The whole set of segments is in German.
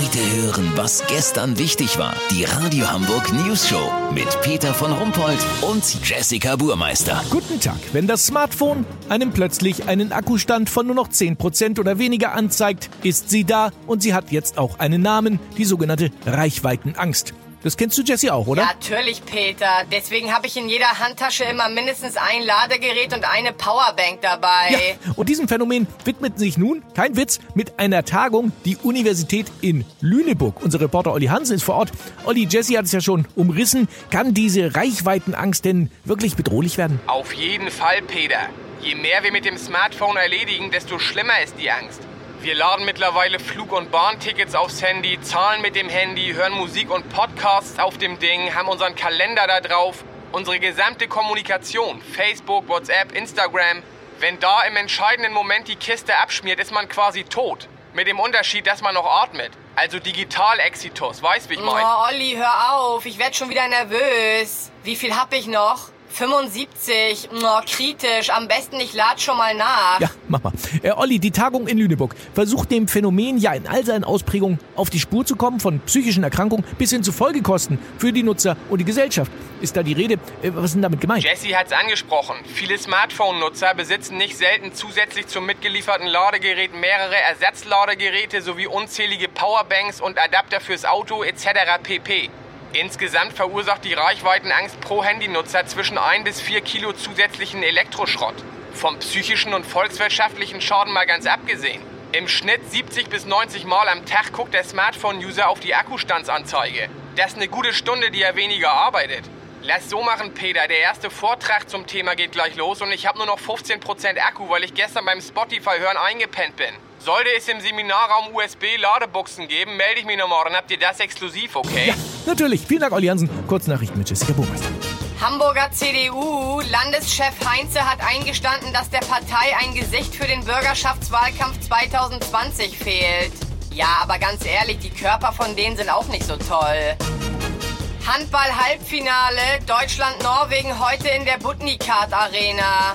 Heute hören, was gestern wichtig war. Die Radio Hamburg News Show mit Peter von Rumpold und Jessica Burmeister. Guten Tag. Wenn das Smartphone einem plötzlich einen Akkustand von nur noch 10% oder weniger anzeigt, ist sie da und sie hat jetzt auch einen Namen, die sogenannte Reichweitenangst. Das kennst du, Jesse, auch, oder? Ja, natürlich, Peter. Deswegen habe ich in jeder Handtasche immer mindestens ein Ladegerät und eine Powerbank dabei. Ja, und diesem Phänomen widmet sich nun, kein Witz, mit einer Tagung die Universität in Lüneburg. Unser Reporter Olli Hansen ist vor Ort. Olli, Jesse hat es ja schon umrissen. Kann diese Reichweitenangst denn wirklich bedrohlich werden? Auf jeden Fall, Peter. Je mehr wir mit dem Smartphone erledigen, desto schlimmer ist die Angst. Wir laden mittlerweile Flug- und Bahntickets aufs Handy, zahlen mit dem Handy, hören Musik und Podcasts auf dem Ding, haben unseren Kalender da drauf, unsere gesamte Kommunikation, Facebook, WhatsApp, Instagram. Wenn da im entscheidenden Moment die Kiste abschmiert, ist man quasi tot. Mit dem Unterschied, dass man noch atmet. Also digital Exitus, weißt wie ich mein? Oh, Olli, hör auf. Ich werd schon wieder nervös. Wie viel hab ich noch? 75. Oh, kritisch. Am besten ich lad schon mal nach. Ja, mach mal. Äh, Olli, die Tagung in Lüneburg versucht dem Phänomen ja in all seinen Ausprägungen auf die Spur zu kommen, von psychischen Erkrankungen bis hin zu Folgekosten für die Nutzer und die Gesellschaft. Ist da die Rede? Äh, was ist denn damit gemeint? Jesse hat's angesprochen. Viele Smartphone-Nutzer besitzen nicht selten zusätzlich zum mitgelieferten Ladegerät mehrere Ersatzladegeräte sowie unzählige Powerbanks und Adapter fürs Auto etc. pp. Insgesamt verursacht die Reichweitenangst pro Handynutzer zwischen 1 bis 4 Kilo zusätzlichen Elektroschrott. Vom psychischen und volkswirtschaftlichen Schaden mal ganz abgesehen. Im Schnitt 70 bis 90 Mal am Tag guckt der Smartphone-User auf die Akkustandsanzeige. Das ist eine gute Stunde, die er weniger arbeitet. Lass so machen, Peter. Der erste Vortrag zum Thema geht gleich los und ich habe nur noch 15% Akku, weil ich gestern beim Spotify-Hören eingepennt bin. Sollte es im Seminarraum USB-Ladebuchsen geben, melde ich mich nochmal, dann habt ihr das exklusiv, okay? Ja, natürlich. Vielen Dank, Olli Hansen. Kurznachrichten mit Jessica Burmeister. Hamburger CDU, Landeschef Heinze hat eingestanden, dass der Partei ein Gesicht für den Bürgerschaftswahlkampf 2020 fehlt. Ja, aber ganz ehrlich, die Körper von denen sind auch nicht so toll. Handball-Halbfinale, Deutschland-Norwegen heute in der Butnikart Arena.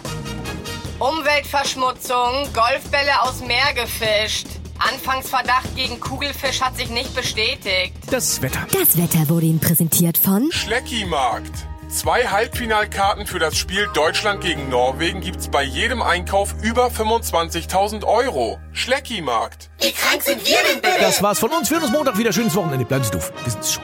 Umweltverschmutzung, Golfbälle aus Meer gefischt. Anfangsverdacht gegen Kugelfisch hat sich nicht bestätigt. Das Wetter. Das Wetter wurde Ihnen präsentiert von Schleckimarkt. Zwei Halbfinalkarten für das Spiel Deutschland gegen Norwegen gibt's bei jedem Einkauf über 25.000 Euro. Schleckimarkt. Wie krank sind wir denn bitte? Das war's von uns. Wir hören uns Montag wieder. Schönes Wochenende. Bleiben Sie doof. Wir sind's schon.